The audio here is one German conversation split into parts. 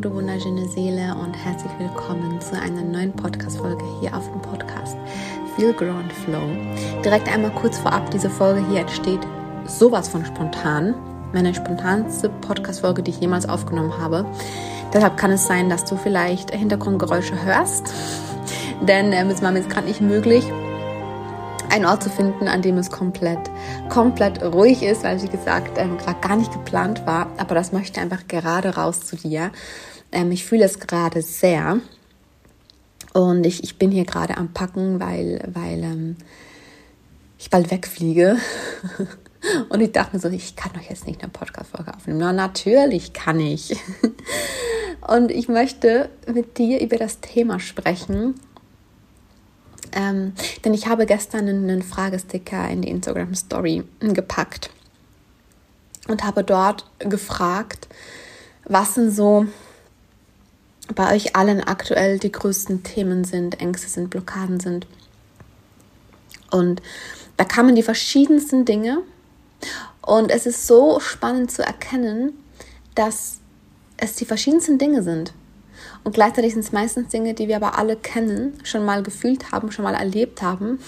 Du wunderschöne Seele und herzlich willkommen zu einer neuen Podcast-Folge hier auf dem Podcast Feel Ground Flow. Direkt einmal kurz vorab, diese Folge hier entsteht sowas von spontan. Meine spontanste Podcast-Folge, die ich jemals aufgenommen habe. Deshalb kann es sein, dass du vielleicht Hintergrundgeräusche hörst, denn ähm, es war mir jetzt gerade nicht möglich, einen Ort zu finden, an dem es komplett, komplett ruhig ist, weil wie gesagt ähm, gerade gar nicht geplant war. Aber das möchte einfach gerade raus zu dir. Ähm, ich fühle es gerade sehr. Und ich, ich bin hier gerade am Packen, weil, weil ähm, ich bald wegfliege. Und ich dachte mir so, ich kann doch jetzt nicht eine Podcast-Folge aufnehmen. Na, natürlich kann ich. Und ich möchte mit dir über das Thema sprechen, ähm, denn ich habe gestern einen Fragesticker in die Instagram Story gepackt und habe dort gefragt, was denn so bei euch allen aktuell die größten Themen sind, Ängste sind, Blockaden sind. Und da kamen die verschiedensten Dinge. Und es ist so spannend zu erkennen, dass es die verschiedensten Dinge sind. Und gleichzeitig sind es meistens Dinge, die wir aber alle kennen, schon mal gefühlt haben, schon mal erlebt haben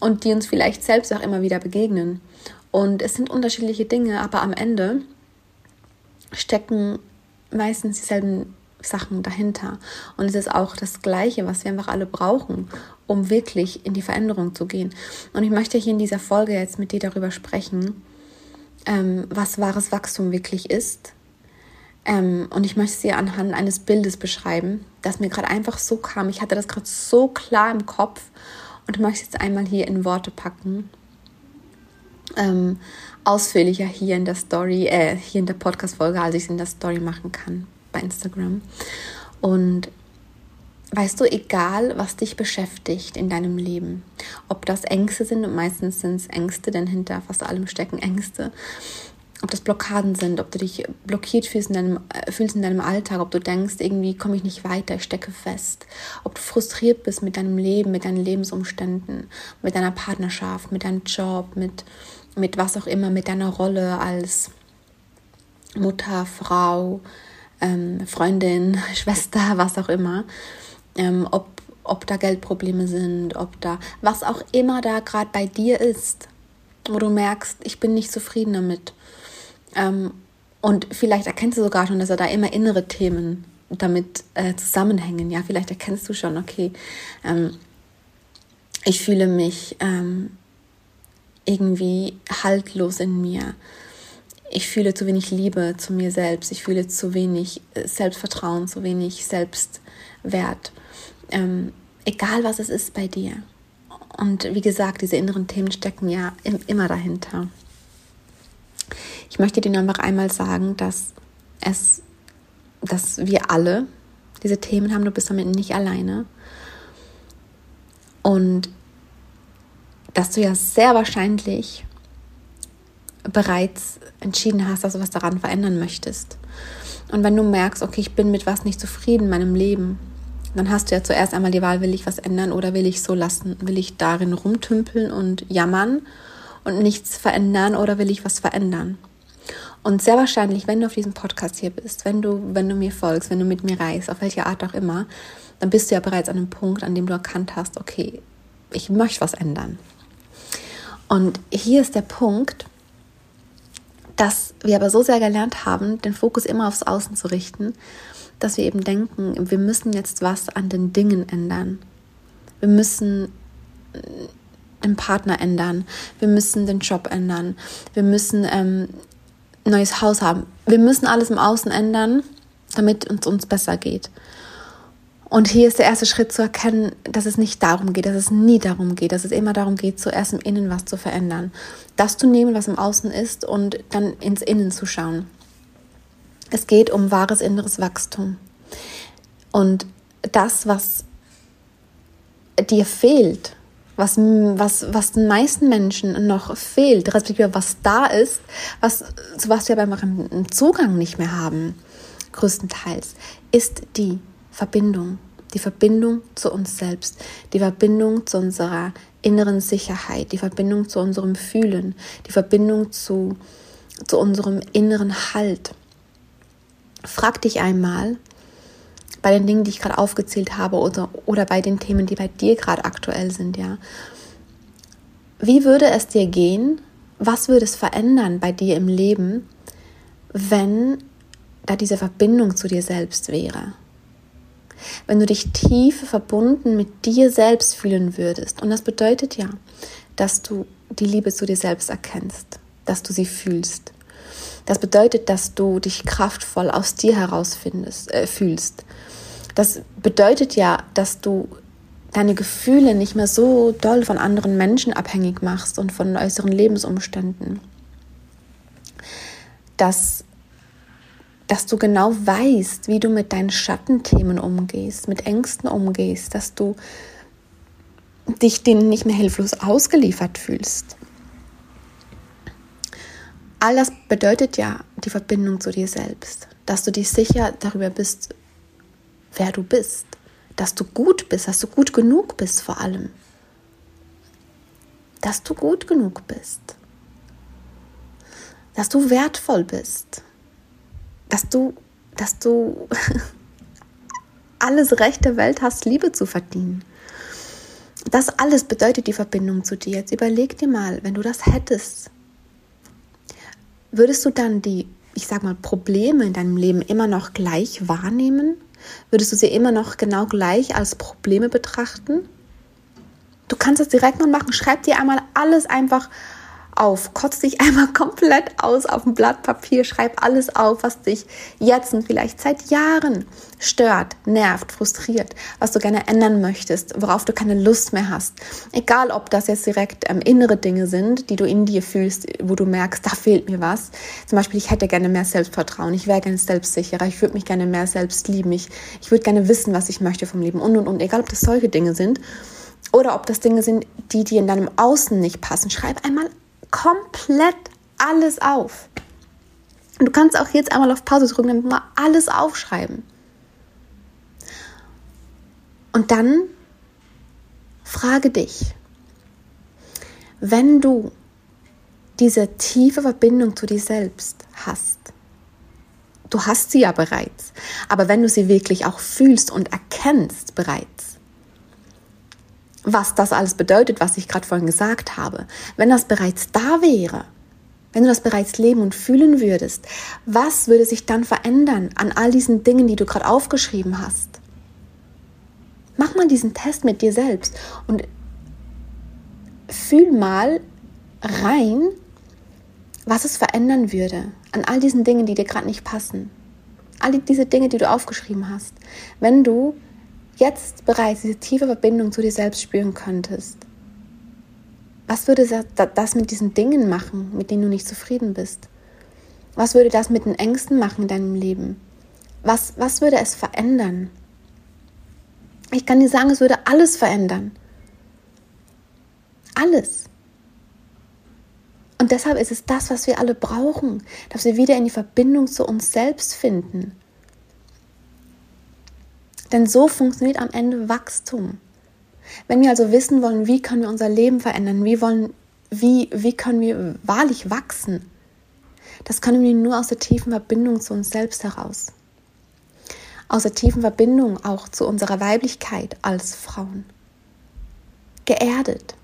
und die uns vielleicht selbst auch immer wieder begegnen. Und es sind unterschiedliche Dinge, aber am Ende stecken meistens dieselben Sachen dahinter. Und es ist auch das Gleiche, was wir einfach alle brauchen, um wirklich in die Veränderung zu gehen. Und ich möchte hier in dieser Folge jetzt mit dir darüber sprechen, ähm, was wahres Wachstum wirklich ist, ähm, und ich möchte sie anhand eines Bildes beschreiben, das mir gerade einfach so kam. Ich hatte das gerade so klar im Kopf und möchte es jetzt einmal hier in Worte packen. Ähm, ausführlicher hier in der Story, äh, hier in der Podcast-Folge, als ich es in der Story machen kann bei Instagram. Und weißt du, egal was dich beschäftigt in deinem Leben, ob das Ängste sind, und meistens sind es Ängste, denn hinter fast allem stecken Ängste, ob das Blockaden sind, ob du dich blockiert fühlst in deinem, äh, fühlst in deinem Alltag, ob du denkst, irgendwie komme ich nicht weiter, ich stecke fest, ob du frustriert bist mit deinem Leben, mit deinen Lebensumständen, mit deiner Partnerschaft, mit deinem Job, mit, mit was auch immer, mit deiner Rolle als Mutter, Frau, ähm, Freundin, Schwester, was auch immer, ähm, ob, ob da Geldprobleme sind, ob da, was auch immer da gerade bei dir ist, wo du merkst, ich bin nicht zufrieden damit ähm, und vielleicht erkennst du sogar schon, dass er da immer innere Themen damit äh, zusammenhängen. Ja, vielleicht erkennst du schon, okay, ähm, ich fühle mich ähm, irgendwie haltlos in mir. Ich fühle zu wenig Liebe zu mir selbst. Ich fühle zu wenig äh, Selbstvertrauen, zu wenig Selbstwert. Ähm, egal was es ist bei dir. Und wie gesagt, diese inneren Themen stecken ja immer dahinter. Ich möchte dir einfach einmal sagen, dass es, dass wir alle diese Themen haben, du bist damit nicht alleine. Und dass du ja sehr wahrscheinlich bereits entschieden hast, dass du was daran verändern möchtest. Und wenn du merkst, okay, ich bin mit was nicht zufrieden in meinem Leben, dann hast du ja zuerst einmal die Wahl, will ich was ändern oder will ich so lassen? Will ich darin rumtümpeln und jammern und nichts verändern oder will ich was verändern? Und sehr wahrscheinlich, wenn du auf diesem Podcast hier bist, wenn du, wenn du mir folgst, wenn du mit mir reist, auf welche Art auch immer, dann bist du ja bereits an einem Punkt, an dem du erkannt hast, okay, ich möchte was ändern. Und hier ist der Punkt, dass wir aber so sehr gelernt haben, den Fokus immer aufs Außen zu richten, dass wir eben denken, wir müssen jetzt was an den Dingen ändern. Wir müssen den Partner ändern, wir müssen den Job ändern, wir müssen ähm, neues Haus haben. Wir müssen alles im Außen ändern, damit es uns besser geht. Und hier ist der erste Schritt zu erkennen, dass es nicht darum geht, dass es nie darum geht, dass es immer darum geht, zuerst im Innen was zu verändern. Das zu nehmen, was im Außen ist und dann ins Innen zu schauen. Es geht um wahres inneres Wachstum. Und das, was dir fehlt, was, was, was den meisten Menschen noch fehlt, respektive was da ist, was, zu was wir beim einen Zugang nicht mehr haben, größtenteils, ist die Verbindung. Die Verbindung zu uns selbst, die Verbindung zu unserer inneren Sicherheit, die Verbindung zu unserem Fühlen, die Verbindung zu, zu unserem inneren Halt. frag dich einmal bei den Dingen, die ich gerade aufgezählt habe oder, oder bei den Themen, die bei dir gerade aktuell sind, ja. Wie würde es dir gehen? Was würde es verändern bei dir im Leben, wenn da diese Verbindung zu dir selbst wäre? Wenn du dich tief verbunden mit dir selbst fühlen würdest. Und das bedeutet ja, dass du die Liebe zu dir selbst erkennst, dass du sie fühlst. Das bedeutet, dass du dich kraftvoll aus dir heraus äh, fühlst. Das bedeutet ja, dass du deine Gefühle nicht mehr so doll von anderen Menschen abhängig machst und von äußeren Lebensumständen. Dass, dass du genau weißt, wie du mit deinen Schattenthemen umgehst, mit Ängsten umgehst, dass du dich denen nicht mehr hilflos ausgeliefert fühlst. All das bedeutet ja die Verbindung zu dir selbst, dass du dich sicher darüber bist, wer du bist, dass du gut bist, dass du gut genug bist vor allem. Dass du gut genug bist. Dass du wertvoll bist. Dass du, dass du alles Recht der Welt hast, Liebe zu verdienen. Das alles bedeutet die Verbindung zu dir. Jetzt überleg dir mal, wenn du das hättest, würdest du dann die, ich sag mal, Probleme in deinem Leben immer noch gleich wahrnehmen? Würdest du sie immer noch genau gleich als Probleme betrachten? Du kannst es direkt mal machen. Schreib dir einmal alles einfach auf. Kotz dich einmal komplett aus auf ein Blatt Papier. Schreib alles auf, was dich jetzt und vielleicht seit Jahren stört, nervt, frustriert, was du gerne ändern möchtest, worauf du keine Lust mehr hast. Egal, ob das jetzt direkt ähm, innere Dinge sind, die du in dir fühlst, wo du merkst, da fehlt mir was. Zum Beispiel, ich hätte gerne mehr Selbstvertrauen, ich wäre gerne selbstsicherer, ich würde mich gerne mehr selbst lieben, ich, ich würde gerne wissen, was ich möchte vom Leben und und und. Egal, ob das solche Dinge sind oder ob das Dinge sind, die dir in deinem Außen nicht passen. Schreib einmal komplett alles auf. Und du kannst auch jetzt einmal auf Pause drücken und mal alles aufschreiben. Und dann frage dich, wenn du diese tiefe Verbindung zu dir selbst hast, du hast sie ja bereits, aber wenn du sie wirklich auch fühlst und erkennst bereits, was das alles bedeutet, was ich gerade vorhin gesagt habe, wenn das bereits da wäre, wenn du das bereits leben und fühlen würdest, was würde sich dann verändern an all diesen Dingen, die du gerade aufgeschrieben hast? Mach mal diesen Test mit dir selbst und fühl mal rein, was es verändern würde an all diesen Dingen, die dir gerade nicht passen. All diese Dinge, die du aufgeschrieben hast. Wenn du jetzt bereits diese tiefe Verbindung zu dir selbst spüren könntest, was würde das mit diesen Dingen machen, mit denen du nicht zufrieden bist? Was würde das mit den Ängsten machen in deinem Leben? Was, was würde es verändern? Ich kann dir sagen, es würde alles verändern. Alles. Und deshalb ist es das, was wir alle brauchen, dass wir wieder in die Verbindung zu uns selbst finden. Denn so funktioniert am Ende Wachstum. Wenn wir also wissen wollen, wie können wir unser Leben verändern, wie, wollen, wie, wie können wir wahrlich wachsen, das können wir nur aus der tiefen Verbindung zu uns selbst heraus. Aus der tiefen Verbindung auch zu unserer Weiblichkeit als Frauen. Geerdet,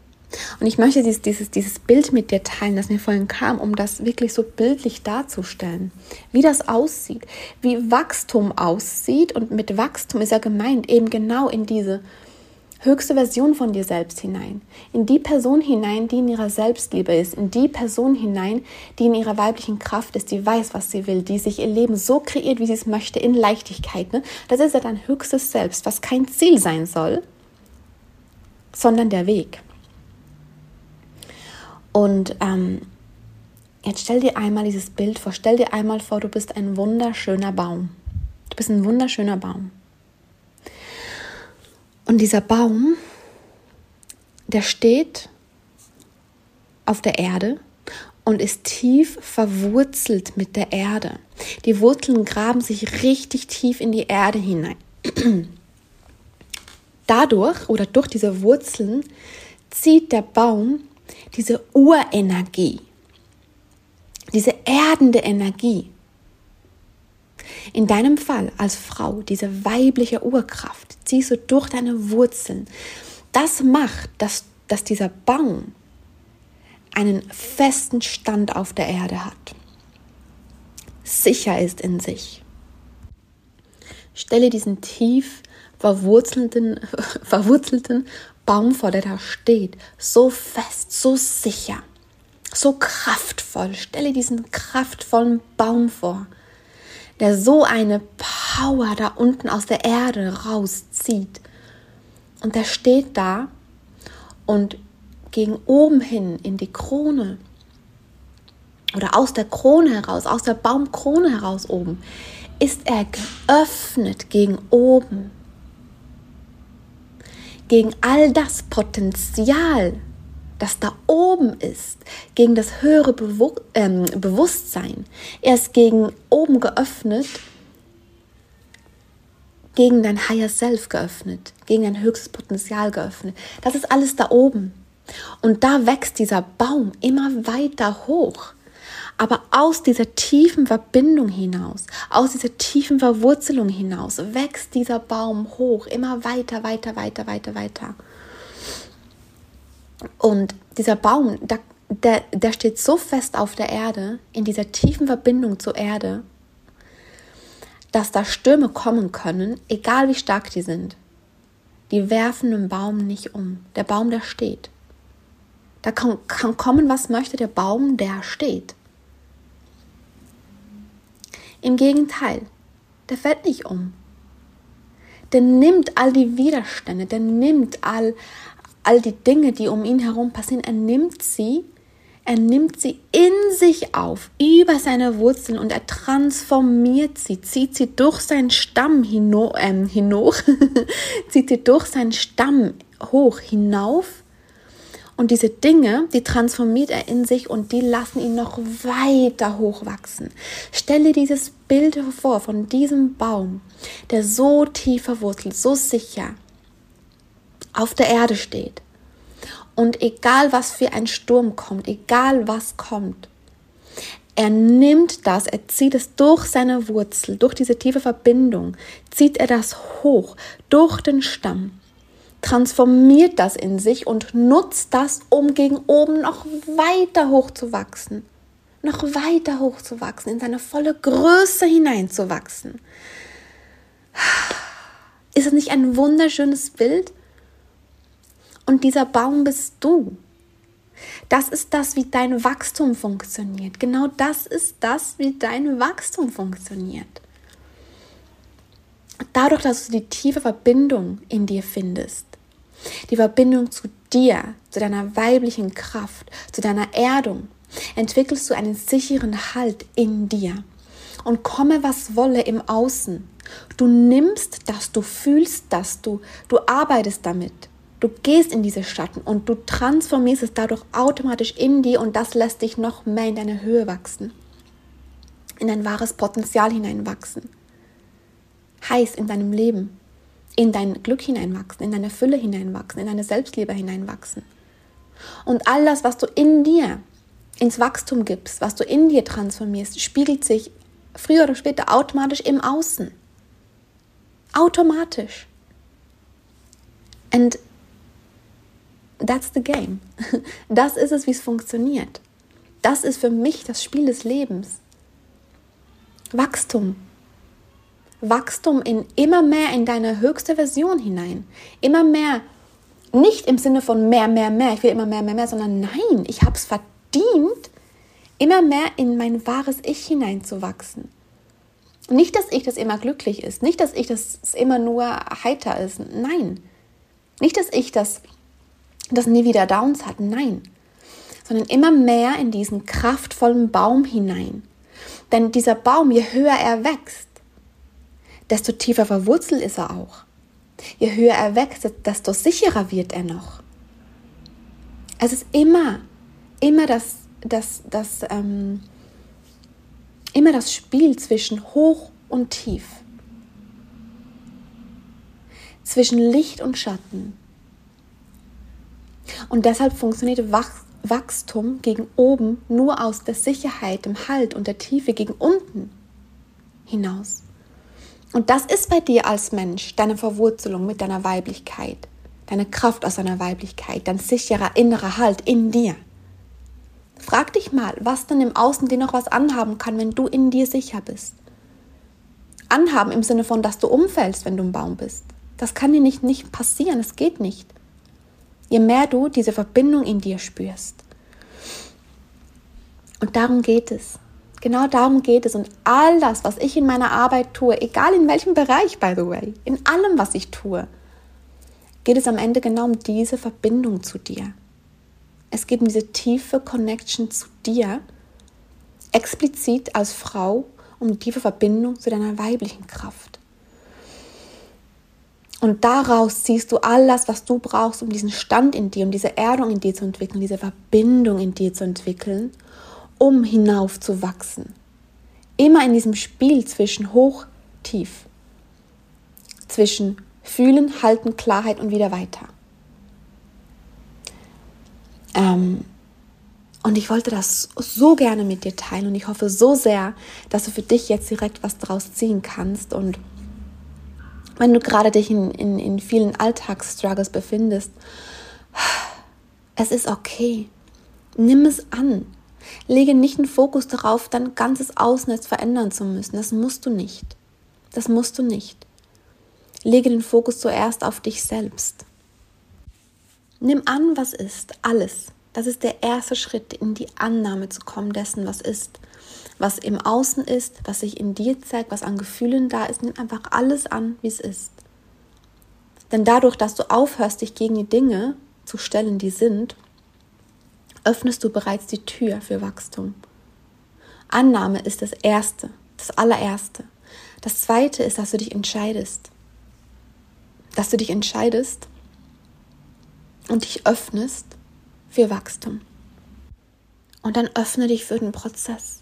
und ich möchte dieses, dieses, dieses Bild mit dir teilen, das mir vorhin kam, um das wirklich so bildlich darzustellen, wie das aussieht, wie Wachstum aussieht. Und mit Wachstum ist ja gemeint eben genau in diese höchste Version von dir selbst hinein, in die Person hinein, die in ihrer Selbstliebe ist, in die Person hinein, die in ihrer weiblichen Kraft ist, die weiß, was sie will, die sich ihr Leben so kreiert, wie sie es möchte, in Leichtigkeit. Ne? Das ist ja dein höchstes Selbst, was kein Ziel sein soll, sondern der Weg. Und ähm, jetzt stell dir einmal dieses Bild vor. Stell dir einmal vor, du bist ein wunderschöner Baum. Du bist ein wunderschöner Baum. Und dieser Baum, der steht auf der Erde und ist tief verwurzelt mit der Erde. Die Wurzeln graben sich richtig tief in die Erde hinein. Dadurch oder durch diese Wurzeln zieht der Baum diese Urenergie, diese erdende Energie, In deinem Fall als Frau, diese weibliche Urkraft, ziehst du durch deine Wurzeln. Das macht, dass, dass dieser Baum einen festen Stand auf der Erde hat, sicher ist in sich. Stelle diesen tief verwurzelten, verwurzelten Baum vor, der da steht, so fest, so sicher, so kraftvoll. Stelle diesen kraftvollen Baum vor, der so eine Power da unten aus der Erde rauszieht. Und der steht da und gegen oben hin in die Krone oder aus der Krone heraus, aus der Baumkrone heraus oben, ist er geöffnet gegen oben, gegen all das Potenzial, das da oben ist, gegen das höhere Bewu ähm, Bewusstsein. Er ist gegen oben geöffnet, gegen dein Higher Self geöffnet, gegen dein höchstes Potenzial geöffnet. Das ist alles da oben. Und da wächst dieser Baum immer weiter hoch. Aber aus dieser tiefen Verbindung hinaus, aus dieser tiefen Verwurzelung hinaus, wächst dieser Baum hoch, immer weiter, weiter, weiter, weiter, weiter. Und dieser Baum, der, der, der steht so fest auf der Erde, in dieser tiefen Verbindung zur Erde, dass da Stürme kommen können, egal wie stark die sind. Die werfen den Baum nicht um. Der Baum, der steht. Da kann, kann kommen, was möchte der Baum, der steht. Im Gegenteil, der fällt nicht um. Der nimmt all die Widerstände, der nimmt all, all die Dinge, die um ihn herum passieren, er nimmt sie, er nimmt sie in sich auf, über seine Wurzeln und er transformiert sie, zieht sie durch seinen Stamm hino, äh, hinoch, zieht sie durch seinen Stamm hoch hinauf und diese Dinge, die transformiert er in sich und die lassen ihn noch weiter hochwachsen. Stelle dieses Bild vor von diesem Baum, der so tief verwurzelt, so sicher auf der Erde steht. Und egal was für ein Sturm kommt, egal was kommt, er nimmt das, er zieht es durch seine Wurzel, durch diese tiefe Verbindung, zieht er das hoch, durch den Stamm transformiert das in sich und nutzt das, um gegen oben noch weiter hochzuwachsen. Noch weiter hochzuwachsen, in seine volle Größe hineinzuwachsen. Ist es nicht ein wunderschönes Bild? Und dieser Baum bist du. Das ist das, wie dein Wachstum funktioniert. Genau das ist das, wie dein Wachstum funktioniert. Dadurch, dass du die tiefe Verbindung in dir findest, die Verbindung zu dir, zu deiner weiblichen Kraft, zu deiner Erdung, entwickelst du einen sicheren Halt in dir. Und komme, was wolle im Außen. Du nimmst das, du fühlst das, du, du arbeitest damit. Du gehst in diese Schatten und du transformierst es dadurch automatisch in dir und das lässt dich noch mehr in deine Höhe wachsen. In dein wahres Potenzial hineinwachsen. Heiß in deinem Leben in dein Glück hineinwachsen, in deine Fülle hineinwachsen, in deine Selbstliebe hineinwachsen. Und all das, was du in dir ins Wachstum gibst, was du in dir transformierst, spiegelt sich früher oder später automatisch im Außen. Automatisch. And that's the game. Das ist es, wie es funktioniert. Das ist für mich das Spiel des Lebens. Wachstum, Wachstum in immer mehr in deine höchste Version hinein. Immer mehr, nicht im Sinne von mehr, mehr, mehr, ich will immer mehr, mehr, mehr, sondern nein, ich habe es verdient, immer mehr in mein wahres Ich hineinzuwachsen. Nicht, dass ich das immer glücklich ist, nicht, dass ich das immer nur heiter ist, nein. Nicht, dass ich das, das nie wieder Downs hat, nein. Sondern immer mehr in diesen kraftvollen Baum hinein. Denn dieser Baum, je höher er wächst, desto tiefer verwurzelt ist er auch. Je höher er wächst, desto sicherer wird er noch. Es ist immer, immer das, das, das, ähm, immer das Spiel zwischen hoch und tief. Zwischen Licht und Schatten. Und deshalb funktioniert Wachstum gegen oben nur aus der Sicherheit, dem Halt und der Tiefe gegen unten hinaus. Und das ist bei dir als Mensch deine Verwurzelung mit deiner Weiblichkeit, deine Kraft aus deiner Weiblichkeit, dein sicherer innerer Halt in dir. Frag dich mal, was denn im Außen dir noch was anhaben kann, wenn du in dir sicher bist. Anhaben im Sinne von, dass du umfällst, wenn du ein Baum bist. Das kann dir nicht, nicht passieren, es geht nicht. Je mehr du diese Verbindung in dir spürst. Und darum geht es. Genau darum geht es. Und all das, was ich in meiner Arbeit tue, egal in welchem Bereich, by the way, in allem, was ich tue, geht es am Ende genau um diese Verbindung zu dir. Es geht um diese tiefe Connection zu dir, explizit als Frau, um tiefe Verbindung zu deiner weiblichen Kraft. Und daraus ziehst du alles, was du brauchst, um diesen Stand in dir, um diese Erdung in dir zu entwickeln, diese Verbindung in dir zu entwickeln, um hinauf zu wachsen. Immer in diesem Spiel zwischen hoch, tief, zwischen fühlen, halten, Klarheit und wieder weiter. Ähm, und ich wollte das so gerne mit dir teilen und ich hoffe so sehr, dass du für dich jetzt direkt was draus ziehen kannst. Und wenn du gerade dich in, in, in vielen Alltagsstruggles befindest, es ist okay. Nimm es an. Lege nicht den Fokus darauf, dein ganzes Außennetz verändern zu müssen. Das musst du nicht. Das musst du nicht. Lege den Fokus zuerst auf dich selbst. Nimm an, was ist, alles. Das ist der erste Schritt, in die Annahme zu kommen dessen, was ist. Was im Außen ist, was sich in dir zeigt, was an Gefühlen da ist. Nimm einfach alles an, wie es ist. Denn dadurch, dass du aufhörst, dich gegen die Dinge zu stellen, die sind, öffnest du bereits die Tür für Wachstum. Annahme ist das Erste, das allererste. Das Zweite ist, dass du dich entscheidest. Dass du dich entscheidest, und dich öffnest für Wachstum. Und dann öffne dich für den Prozess.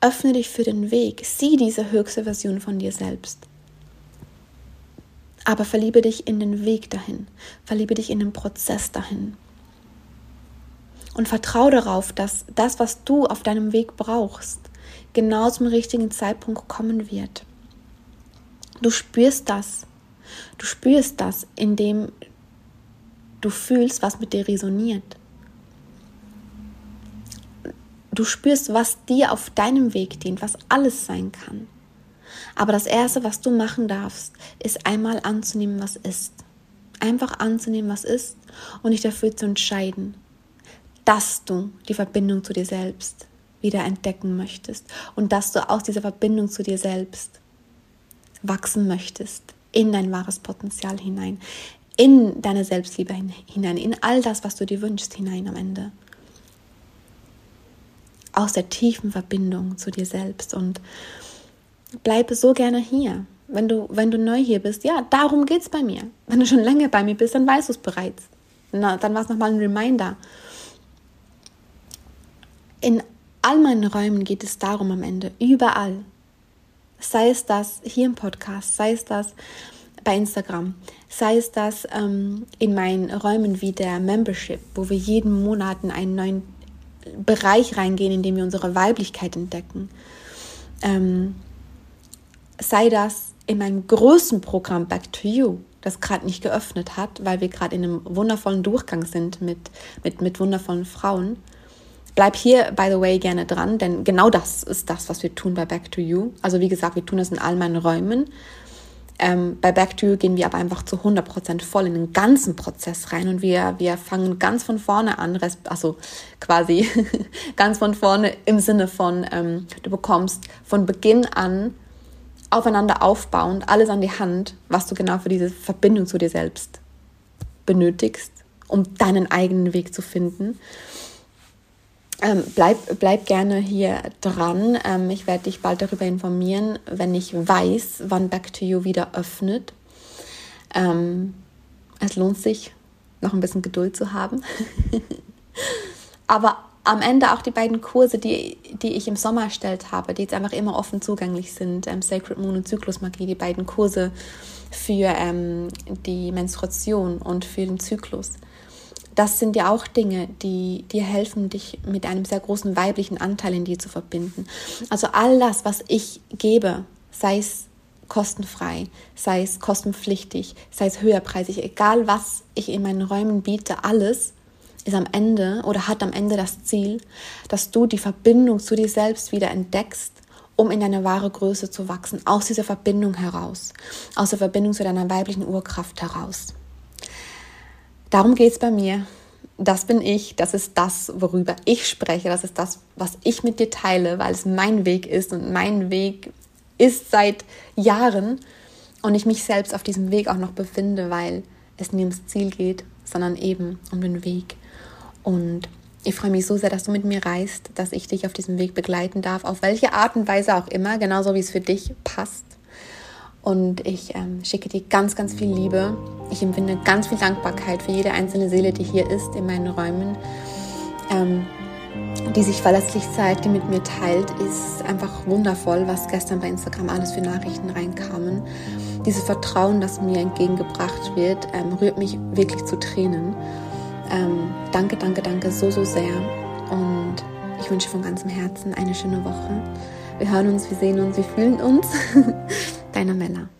Öffne dich für den Weg. Sieh diese höchste Version von dir selbst. Aber verliebe dich in den Weg dahin. Verliebe dich in den Prozess dahin. Und vertraue darauf, dass das, was du auf deinem Weg brauchst, genau zum richtigen Zeitpunkt kommen wird. Du spürst das. Du spürst das, indem Du fühlst, was mit dir resoniert. Du spürst, was dir auf deinem Weg dient, was alles sein kann. Aber das Erste, was du machen darfst, ist einmal anzunehmen, was ist. Einfach anzunehmen, was ist und dich dafür zu entscheiden, dass du die Verbindung zu dir selbst wieder entdecken möchtest und dass du aus dieser Verbindung zu dir selbst wachsen möchtest in dein wahres Potenzial hinein, in deine Selbstliebe hinein, in all das, was du dir wünschst, hinein am Ende. Aus der tiefen Verbindung zu dir selbst und bleibe so gerne hier. Wenn du, wenn du neu hier bist, ja, darum geht es bei mir. Wenn du schon länger bei mir bist, dann weißt du es bereits. Na, dann war es nochmal ein Reminder. In all meinen Räumen geht es darum am Ende, überall. Sei es das hier im Podcast, sei es das bei Instagram. Sei es das ähm, in meinen Räumen wie der Membership, wo wir jeden Monat in einen neuen Bereich reingehen, in dem wir unsere Weiblichkeit entdecken. Ähm, sei das in meinem größten Programm Back to You, das gerade nicht geöffnet hat, weil wir gerade in einem wundervollen Durchgang sind mit, mit, mit wundervollen Frauen. Bleib hier, by the way, gerne dran, denn genau das ist das, was wir tun bei Back to You. Also wie gesagt, wir tun das in all meinen Räumen. Ähm, bei Back to You gehen wir aber einfach zu 100% voll in den ganzen Prozess rein und wir, wir fangen ganz von vorne an, also quasi ganz von vorne im Sinne von, ähm, du bekommst von Beginn an aufeinander aufbauend alles an die Hand, was du genau für diese Verbindung zu dir selbst benötigst, um deinen eigenen Weg zu finden. Ähm, bleib, bleib gerne hier dran. Ähm, ich werde dich bald darüber informieren, wenn ich weiß, wann Back to You wieder öffnet. Ähm, es lohnt sich, noch ein bisschen Geduld zu haben. Aber am Ende auch die beiden Kurse, die, die ich im Sommer erstellt habe, die jetzt einfach immer offen zugänglich sind, ähm, Sacred Moon und Zyklusmagie, die beiden Kurse für ähm, die Menstruation und für den Zyklus das sind ja auch Dinge, die dir helfen, dich mit einem sehr großen weiblichen Anteil in dir zu verbinden. Also all das, was ich gebe, sei es kostenfrei, sei es kostenpflichtig, sei es höherpreisig, egal was ich in meinen Räumen biete, alles ist am Ende oder hat am Ende das Ziel, dass du die Verbindung zu dir selbst wieder entdeckst, um in deine wahre Größe zu wachsen, aus dieser Verbindung heraus, aus der Verbindung zu deiner weiblichen Urkraft heraus. Darum geht es bei mir. Das bin ich, das ist das, worüber ich spreche, das ist das, was ich mit dir teile, weil es mein Weg ist und mein Weg ist seit Jahren und ich mich selbst auf diesem Weg auch noch befinde, weil es nie ums Ziel geht, sondern eben um den Weg. Und ich freue mich so sehr, dass du mit mir reist, dass ich dich auf diesem Weg begleiten darf, auf welche Art und Weise auch immer, genauso wie es für dich passt. Und ich ähm, schicke dir ganz, ganz viel Liebe. Ich empfinde ganz viel Dankbarkeit für jede einzelne Seele, die hier ist in meinen Räumen. Ähm, die sich verlässlich zeigt, die mit mir teilt, ist einfach wundervoll, was gestern bei Instagram alles für Nachrichten reinkamen. Dieses Vertrauen, das mir entgegengebracht wird, ähm, rührt mich wirklich zu Tränen. Ähm, danke, danke, danke so, so sehr. Und ich wünsche von ganzem Herzen eine schöne Woche. Wir hören uns, wir sehen uns, wir fühlen uns. Deine Mella.